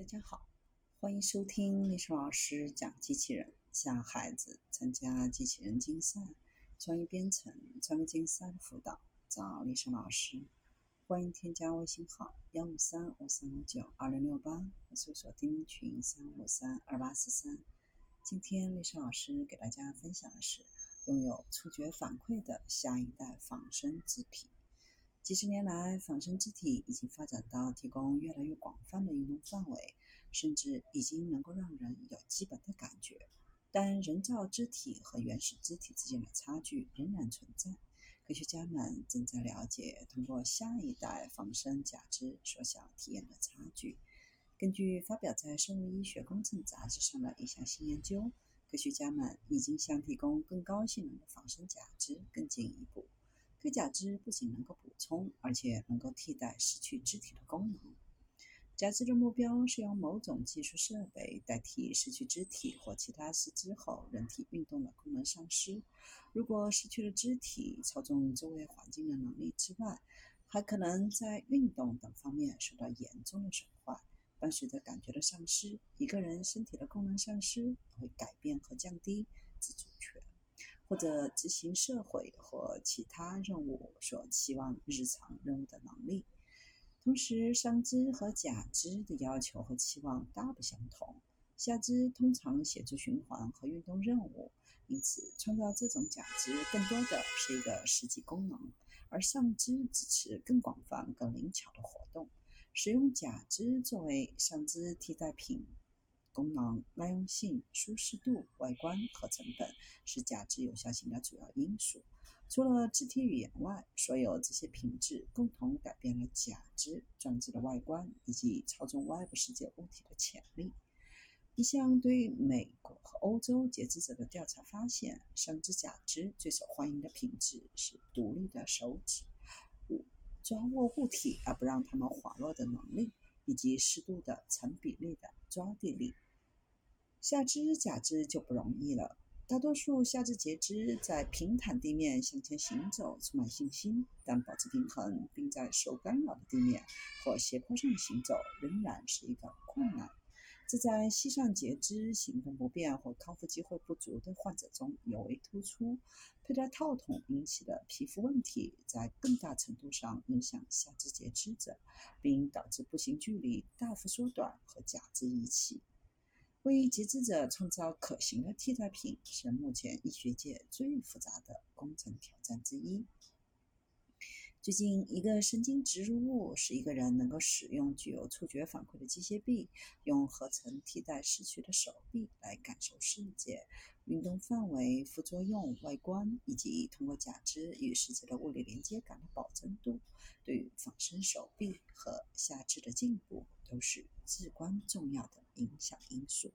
大家好，欢迎收听历史老师讲机器人，向孩子参加机器人竞赛、创意编程、创意竞赛辅导，找历史老师。欢迎添加微信号幺五三五三五九二零六八，搜索钉钉群三五三二八四三。今天历史老师给大家分享的是拥有触觉反馈的下一代仿生肢体。几十年来，仿生肢体已经发展到提供越来越广泛的应用范围，甚至已经能够让人有基本的感觉。但人造肢体和原始肢体之间的差距仍然存在。科学家们正在了解通过下一代仿生假肢缩小体验的差距。根据发表在《生物医学工程》杂志上的一项新研究，科学家们已经向提供更高性能的仿生假肢更进一步。该假肢不仅能够补充，而且能够替代失去肢体的功能。假肢的目标是用某种技术设备代替失去肢体或其他四肢后人体运动的功能丧失。如果失去了肢体操纵周围环境的能力之外，还可能在运动等方面受到严重的损坏。伴随着感觉的丧失，一个人身体的功能丧失会改变和降低自主。或者执行社会或其他任务所期望日常任务的能力。同时，上肢和假肢的要求和期望大不相同。下肢通常协助循环和运动任务，因此创造这种假肢更多的是一个实际功能；而上肢支持更广泛、更灵巧的活动。使用假肢作为上肢替代品。功能、耐用性、舒适度、外观和成本是假肢有效性的主要因素。除了肢体语言外，所有这些品质共同改变了假肢装置的外观以及操纵外部世界物体的潜力。一项对美国和欧洲截肢者的调查发现，上肢假肢最受欢迎的品质是独立的手指、抓握物体而不让它们滑落的能力。以及适度的成比例的抓地力，下肢假肢就不容易了。大多数下肢截肢在平坦地面向前行走充满信心，但保持平衡并在受干扰的地面或斜坡上行走仍然是一个困难。这在膝上截肢、行动不便或康复机会不足的患者中尤为突出。佩戴套筒引起的皮肤问题在更大程度上影响下肢截肢者，并导致步行距离大幅缩短和假肢遗弃。为截肢者创造可行的替代品是目前医学界最复杂的工程挑战之一。最近，一个神经植入物使一个人能够使用具有触觉反馈的机械臂，用合成替代失去的手臂来感受世界。运动范围、副作用、外观以及通过假肢与世界的物理连接感的保证度，对于仿生手臂和下肢的进步都是至关重要的影响因素。